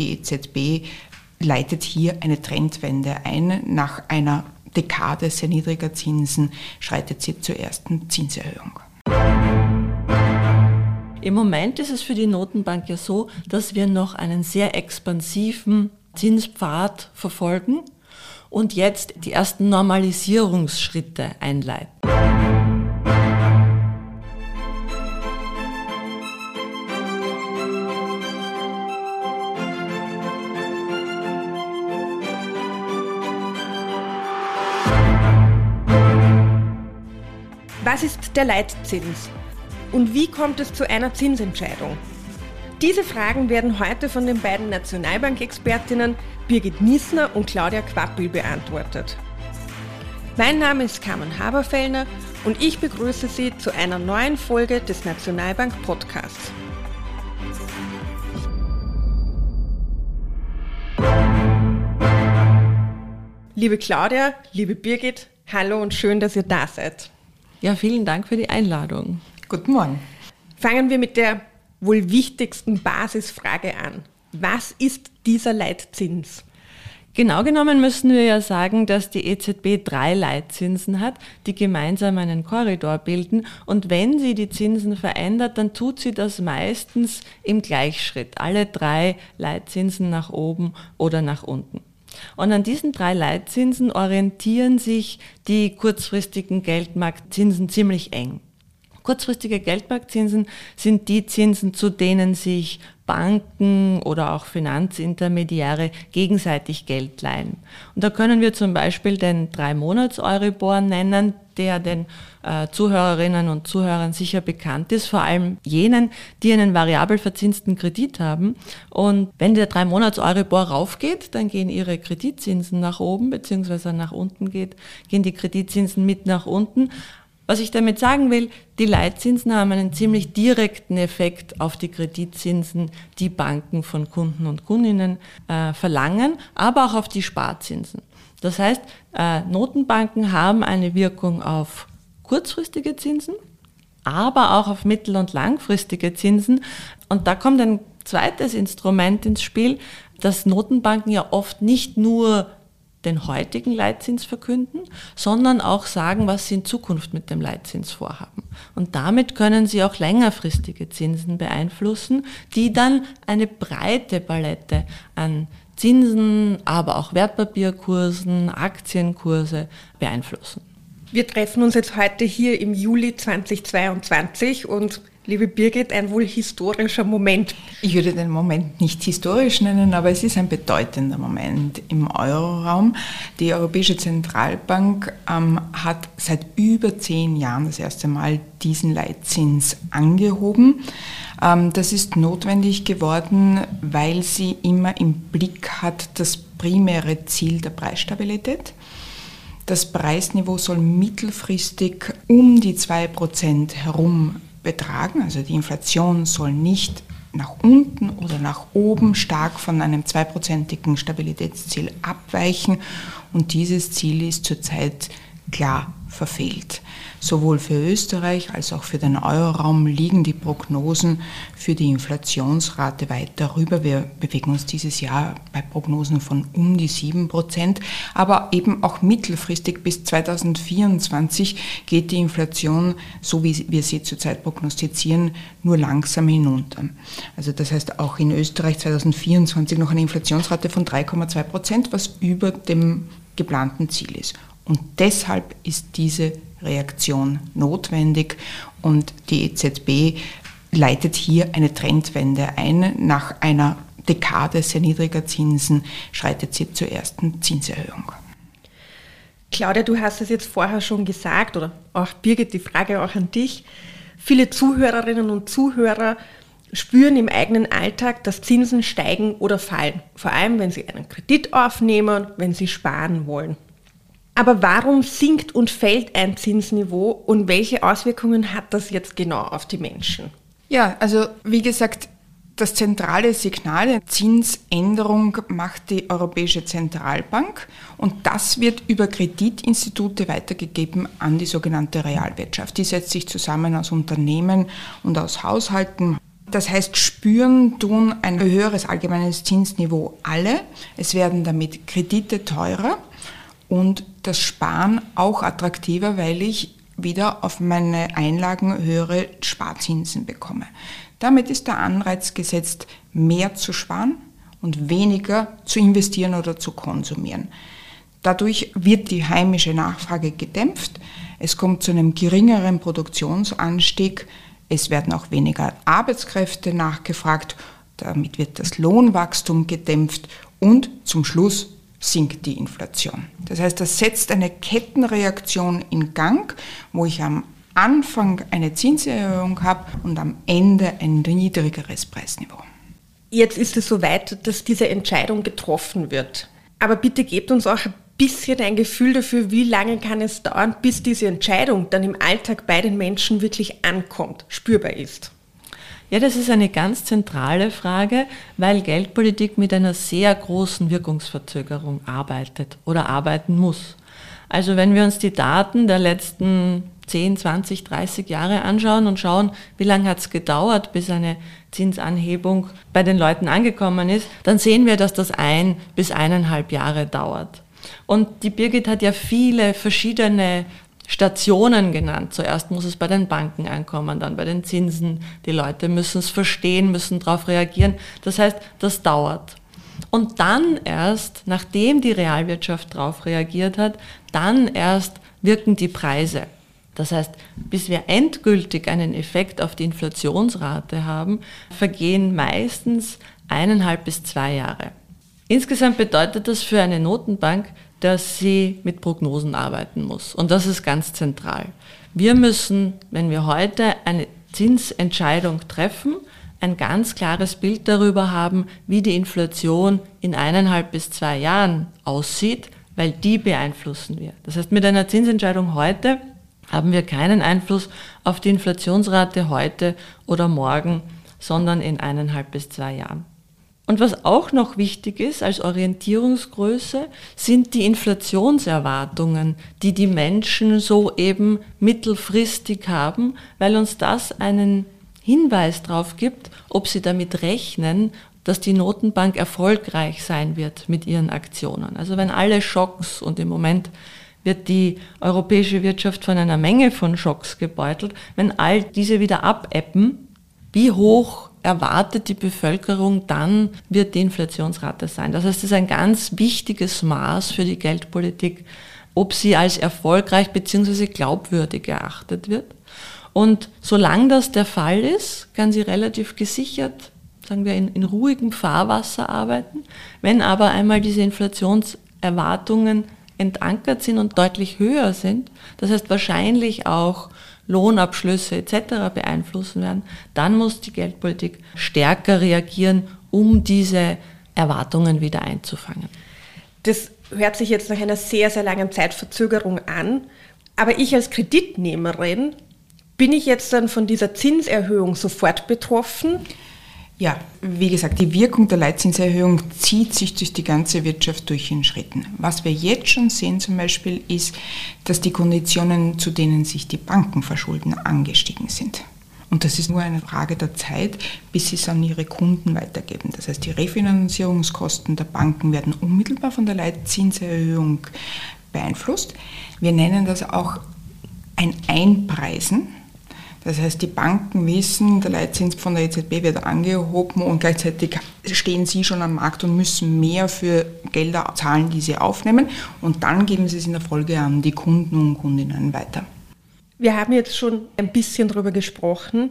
die EZB leitet hier eine Trendwende ein. Nach einer Dekade sehr niedriger Zinsen schreitet sie zur ersten Zinserhöhung. Im Moment ist es für die Notenbank ja so, dass wir noch einen sehr expansiven Zinspfad verfolgen und jetzt die ersten Normalisierungsschritte einleiten. Der Leitzins? Und wie kommt es zu einer Zinsentscheidung? Diese Fragen werden heute von den beiden Nationalbankexpertinnen Birgit Niesner und Claudia Quappel beantwortet. Mein Name ist Carmen Haberfellner und ich begrüße Sie zu einer neuen Folge des Nationalbank Podcasts. Liebe Claudia, liebe Birgit, hallo und schön, dass ihr da seid. Ja, vielen Dank für die Einladung. Guten Morgen. Fangen wir mit der wohl wichtigsten Basisfrage an. Was ist dieser Leitzins? Genau genommen müssen wir ja sagen, dass die EZB drei Leitzinsen hat, die gemeinsam einen Korridor bilden. Und wenn sie die Zinsen verändert, dann tut sie das meistens im Gleichschritt. Alle drei Leitzinsen nach oben oder nach unten. Und an diesen drei Leitzinsen orientieren sich die kurzfristigen Geldmarktzinsen ziemlich eng. Kurzfristige Geldmarktzinsen sind die Zinsen, zu denen sich Banken oder auch Finanzintermediäre gegenseitig Geld leihen. Und da können wir zum Beispiel den Drei-Monats-Euribor nennen, der den äh, Zuhörerinnen und Zuhörern sicher bekannt ist, vor allem jenen, die einen variabel verzinsten Kredit haben. Und wenn der Drei-Monats-Euribor raufgeht, dann gehen ihre Kreditzinsen nach oben, beziehungsweise nach unten geht, gehen die Kreditzinsen mit nach unten. Was ich damit sagen will, die Leitzinsen haben einen ziemlich direkten Effekt auf die Kreditzinsen, die Banken von Kunden und Kundinnen äh, verlangen, aber auch auf die Sparzinsen. Das heißt, äh, Notenbanken haben eine Wirkung auf kurzfristige Zinsen, aber auch auf mittel- und langfristige Zinsen. Und da kommt ein zweites Instrument ins Spiel, dass Notenbanken ja oft nicht nur den heutigen Leitzins verkünden, sondern auch sagen, was sie in Zukunft mit dem Leitzins vorhaben. Und damit können sie auch längerfristige Zinsen beeinflussen, die dann eine breite Palette an Zinsen, aber auch Wertpapierkursen, Aktienkurse beeinflussen. Wir treffen uns jetzt heute hier im Juli 2022 und Liebe Birgit, ein wohl historischer Moment. Ich würde den Moment nicht historisch nennen, aber es ist ein bedeutender Moment im Euroraum. Die Europäische Zentralbank ähm, hat seit über zehn Jahren das erste Mal diesen Leitzins angehoben. Ähm, das ist notwendig geworden, weil sie immer im Blick hat das primäre Ziel der Preisstabilität. Das Preisniveau soll mittelfristig um die 2% herum betragen. Also die Inflation soll nicht nach unten oder nach oben stark von einem zweiprozentigen Stabilitätsziel abweichen. Und dieses Ziel ist zurzeit klar verfehlt. Sowohl für Österreich als auch für den Euroraum liegen die Prognosen für die Inflationsrate weit darüber. Wir bewegen uns dieses Jahr bei Prognosen von um die 7 Prozent, aber eben auch mittelfristig bis 2024 geht die Inflation, so wie wir sie zurzeit prognostizieren, nur langsam hinunter. Also das heißt auch in Österreich 2024 noch eine Inflationsrate von 3,2 Prozent, was über dem geplanten Ziel ist. Und deshalb ist diese Reaktion notwendig und die EZB leitet hier eine Trendwende ein. Nach einer Dekade sehr niedriger Zinsen schreitet sie zur ersten Zinserhöhung. Claudia, du hast es jetzt vorher schon gesagt, oder auch Birgit, die Frage auch an dich. Viele Zuhörerinnen und Zuhörer spüren im eigenen Alltag, dass Zinsen steigen oder fallen. Vor allem, wenn sie einen Kredit aufnehmen, wenn sie sparen wollen. Aber warum sinkt und fällt ein Zinsniveau und welche Auswirkungen hat das jetzt genau auf die Menschen? Ja, also wie gesagt, das zentrale Signal der Zinsänderung macht die Europäische Zentralbank und das wird über Kreditinstitute weitergegeben an die sogenannte Realwirtschaft. Die setzt sich zusammen aus Unternehmen und aus Haushalten. Das heißt, spüren tun ein höheres allgemeines Zinsniveau alle. Es werden damit Kredite teurer und das Sparen auch attraktiver, weil ich wieder auf meine Einlagen höhere Sparzinsen bekomme. Damit ist der Anreiz gesetzt, mehr zu sparen und weniger zu investieren oder zu konsumieren. Dadurch wird die heimische Nachfrage gedämpft, es kommt zu einem geringeren Produktionsanstieg, es werden auch weniger Arbeitskräfte nachgefragt, damit wird das Lohnwachstum gedämpft und zum Schluss sinkt die Inflation. Das heißt, das setzt eine Kettenreaktion in Gang, wo ich am Anfang eine Zinserhöhung habe und am Ende ein niedrigeres Preisniveau. Jetzt ist es soweit, dass diese Entscheidung getroffen wird. Aber bitte gebt uns auch ein bisschen ein Gefühl dafür, wie lange kann es dauern, bis diese Entscheidung dann im Alltag bei den Menschen wirklich ankommt, spürbar ist. Ja, das ist eine ganz zentrale Frage, weil Geldpolitik mit einer sehr großen Wirkungsverzögerung arbeitet oder arbeiten muss. Also wenn wir uns die Daten der letzten 10, 20, 30 Jahre anschauen und schauen, wie lange hat es gedauert, bis eine Zinsanhebung bei den Leuten angekommen ist, dann sehen wir, dass das ein bis eineinhalb Jahre dauert. Und die Birgit hat ja viele verschiedene Stationen genannt. Zuerst muss es bei den Banken ankommen, dann bei den Zinsen. Die Leute müssen es verstehen, müssen darauf reagieren. Das heißt, das dauert. Und dann erst, nachdem die Realwirtschaft darauf reagiert hat, dann erst wirken die Preise. Das heißt, bis wir endgültig einen Effekt auf die Inflationsrate haben, vergehen meistens eineinhalb bis zwei Jahre. Insgesamt bedeutet das für eine Notenbank, dass sie mit Prognosen arbeiten muss. Und das ist ganz zentral. Wir müssen, wenn wir heute eine Zinsentscheidung treffen, ein ganz klares Bild darüber haben, wie die Inflation in eineinhalb bis zwei Jahren aussieht, weil die beeinflussen wir. Das heißt, mit einer Zinsentscheidung heute haben wir keinen Einfluss auf die Inflationsrate heute oder morgen, sondern in eineinhalb bis zwei Jahren. Und was auch noch wichtig ist als Orientierungsgröße, sind die Inflationserwartungen, die die Menschen so eben mittelfristig haben, weil uns das einen Hinweis darauf gibt, ob sie damit rechnen, dass die Notenbank erfolgreich sein wird mit ihren Aktionen. Also wenn alle Schocks und im Moment wird die europäische Wirtschaft von einer Menge von Schocks gebeutelt, wenn all diese wieder abebben, wie hoch erwartet die Bevölkerung, dann wird die Inflationsrate sein. Das heißt, es ist ein ganz wichtiges Maß für die Geldpolitik, ob sie als erfolgreich bzw. glaubwürdig erachtet wird. Und solange das der Fall ist, kann sie relativ gesichert, sagen wir, in, in ruhigem Fahrwasser arbeiten. Wenn aber einmal diese Inflationserwartungen entankert sind und deutlich höher sind, das heißt wahrscheinlich auch Lohnabschlüsse etc. beeinflussen werden, dann muss die Geldpolitik stärker reagieren, um diese Erwartungen wieder einzufangen. Das hört sich jetzt nach einer sehr, sehr langen Zeitverzögerung an. Aber ich als Kreditnehmerin, bin ich jetzt dann von dieser Zinserhöhung sofort betroffen? Ja, wie gesagt, die Wirkung der Leitzinserhöhung zieht sich durch die ganze Wirtschaft durch in Schritten. Was wir jetzt schon sehen zum Beispiel ist, dass die Konditionen, zu denen sich die Banken verschulden, angestiegen sind. Und das ist nur eine Frage der Zeit, bis sie es an ihre Kunden weitergeben. Das heißt, die Refinanzierungskosten der Banken werden unmittelbar von der Leitzinserhöhung beeinflusst. Wir nennen das auch ein Einpreisen das heißt, die Banken wissen, der Leitzins von der EZB wird angehoben und gleichzeitig stehen sie schon am Markt und müssen mehr für Gelder zahlen, die sie aufnehmen. Und dann geben sie es in der Folge an die Kunden und Kundinnen weiter. Wir haben jetzt schon ein bisschen darüber gesprochen,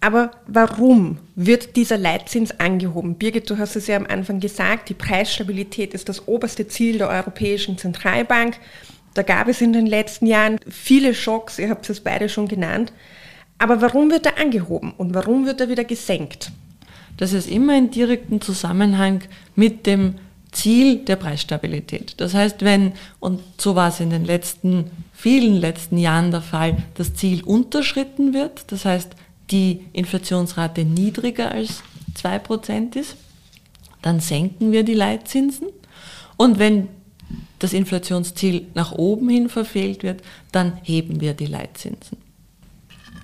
aber warum wird dieser Leitzins angehoben? Birgit, du hast es ja am Anfang gesagt, die Preisstabilität ist das oberste Ziel der Europäischen Zentralbank. Da gab es in den letzten Jahren viele Schocks, ihr habt es beide schon genannt. Aber warum wird er angehoben und warum wird er wieder gesenkt? Das ist immer in direkten Zusammenhang mit dem Ziel der Preisstabilität. Das heißt, wenn, und so war es in den letzten, vielen letzten Jahren der Fall, das Ziel unterschritten wird, das heißt, die Inflationsrate niedriger als 2% ist, dann senken wir die Leitzinsen. Und wenn das Inflationsziel nach oben hin verfehlt wird, dann heben wir die Leitzinsen.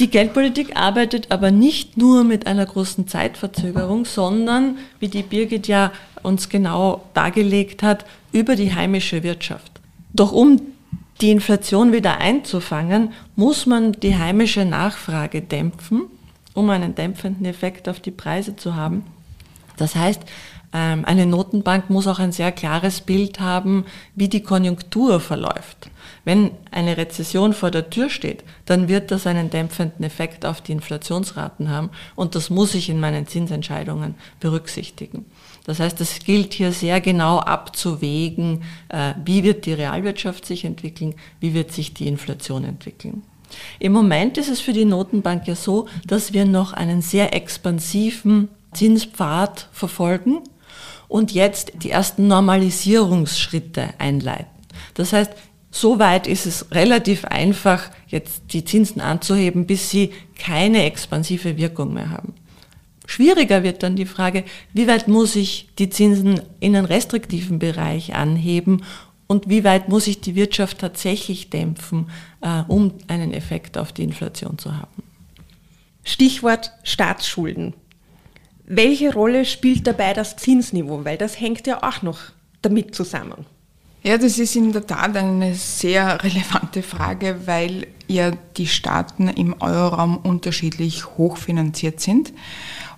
Die Geldpolitik arbeitet aber nicht nur mit einer großen Zeitverzögerung, sondern, wie die Birgit ja uns genau dargelegt hat, über die heimische Wirtschaft. Doch um die Inflation wieder einzufangen, muss man die heimische Nachfrage dämpfen, um einen dämpfenden Effekt auf die Preise zu haben. Das heißt, eine Notenbank muss auch ein sehr klares Bild haben, wie die Konjunktur verläuft. Wenn eine Rezession vor der Tür steht, dann wird das einen dämpfenden Effekt auf die Inflationsraten haben und das muss ich in meinen Zinsentscheidungen berücksichtigen. Das heißt, es gilt hier sehr genau abzuwägen, äh, wie wird die Realwirtschaft sich entwickeln, wie wird sich die Inflation entwickeln. Im Moment ist es für die Notenbank ja so, dass wir noch einen sehr expansiven Zinspfad verfolgen und jetzt die ersten Normalisierungsschritte einleiten. Das heißt, Soweit ist es relativ einfach, jetzt die Zinsen anzuheben, bis sie keine expansive Wirkung mehr haben. Schwieriger wird dann die Frage, wie weit muss ich die Zinsen in einen restriktiven Bereich anheben und wie weit muss ich die Wirtschaft tatsächlich dämpfen, äh, um einen Effekt auf die Inflation zu haben. Stichwort Staatsschulden. Welche Rolle spielt dabei das Zinsniveau? Weil das hängt ja auch noch damit zusammen. Ja, das ist in der Tat eine sehr relevante Frage, weil ja die Staaten im Euroraum unterschiedlich hochfinanziert sind.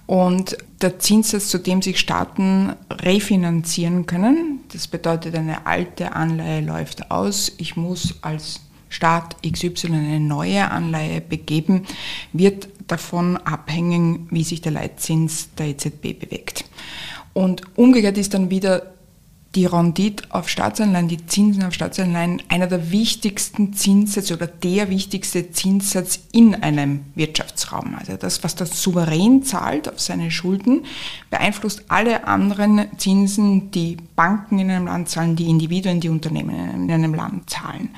Und der Zinssatz, zu dem sich Staaten refinanzieren können, das bedeutet, eine alte Anleihe läuft aus, ich muss als Staat XY eine neue Anleihe begeben, wird davon abhängen, wie sich der Leitzins der EZB bewegt. Und umgekehrt ist dann wieder die Rendite auf Staatsanleihen, die Zinsen auf Staatsanleihen einer der wichtigsten Zinssätze oder der wichtigste Zinssatz in einem Wirtschaftsraum. Also das, was der Souverän zahlt auf seine Schulden, beeinflusst alle anderen Zinsen, die Banken in einem Land zahlen, die Individuen, die Unternehmen in einem Land zahlen.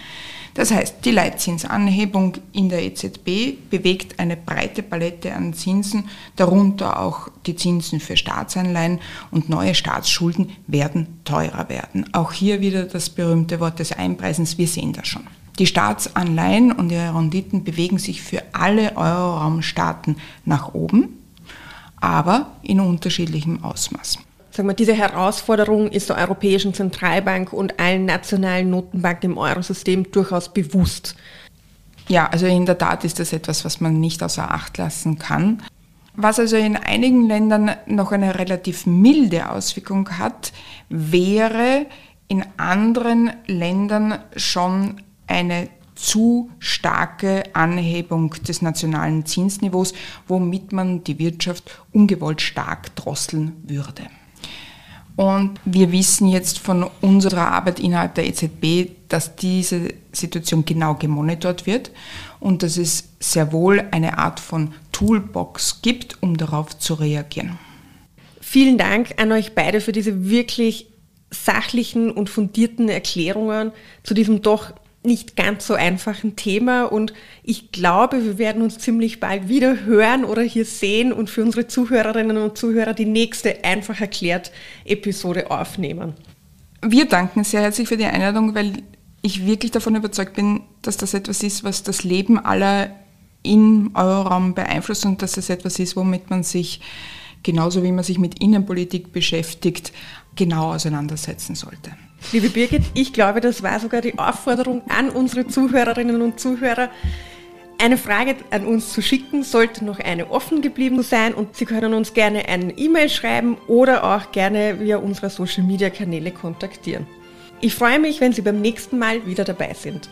Das heißt, die Leitzinsanhebung in der EZB bewegt eine breite Palette an Zinsen, darunter auch die Zinsen für Staatsanleihen und neue Staatsschulden werden teurer werden. Auch hier wieder das berühmte Wort des Einpreisens, wir sehen das schon. Die Staatsanleihen und ihre Renditen bewegen sich für alle Euroraumstaaten nach oben, aber in unterschiedlichem Ausmaß sagen wir, diese Herausforderung ist der Europäischen Zentralbank und allen nationalen Notenbanken im Eurosystem durchaus bewusst. Ja, also in der Tat ist das etwas, was man nicht außer Acht lassen kann. Was also in einigen Ländern noch eine relativ milde Auswirkung hat, wäre in anderen Ländern schon eine zu starke Anhebung des nationalen Zinsniveaus, womit man die Wirtschaft ungewollt stark drosseln würde. Und wir wissen jetzt von unserer Arbeit innerhalb der EZB, dass diese Situation genau gemonitort wird und dass es sehr wohl eine Art von Toolbox gibt, um darauf zu reagieren. Vielen Dank an euch beide für diese wirklich sachlichen und fundierten Erklärungen zu diesem doch nicht ganz so einfachen Thema und ich glaube, wir werden uns ziemlich bald wieder hören oder hier sehen und für unsere Zuhörerinnen und Zuhörer die nächste einfach erklärt Episode aufnehmen. Wir danken sehr herzlich für die Einladung, weil ich wirklich davon überzeugt bin, dass das etwas ist, was das Leben aller im Euroraum beeinflusst und dass es etwas ist, womit man sich genauso wie man sich mit Innenpolitik beschäftigt, genau auseinandersetzen sollte. Liebe Birgit, ich glaube, das war sogar die Aufforderung an unsere Zuhörerinnen und Zuhörer, eine Frage an uns zu schicken, sollte noch eine offen geblieben sein und Sie können uns gerne eine E-Mail schreiben oder auch gerne via unsere Social Media Kanäle kontaktieren. Ich freue mich, wenn Sie beim nächsten Mal wieder dabei sind.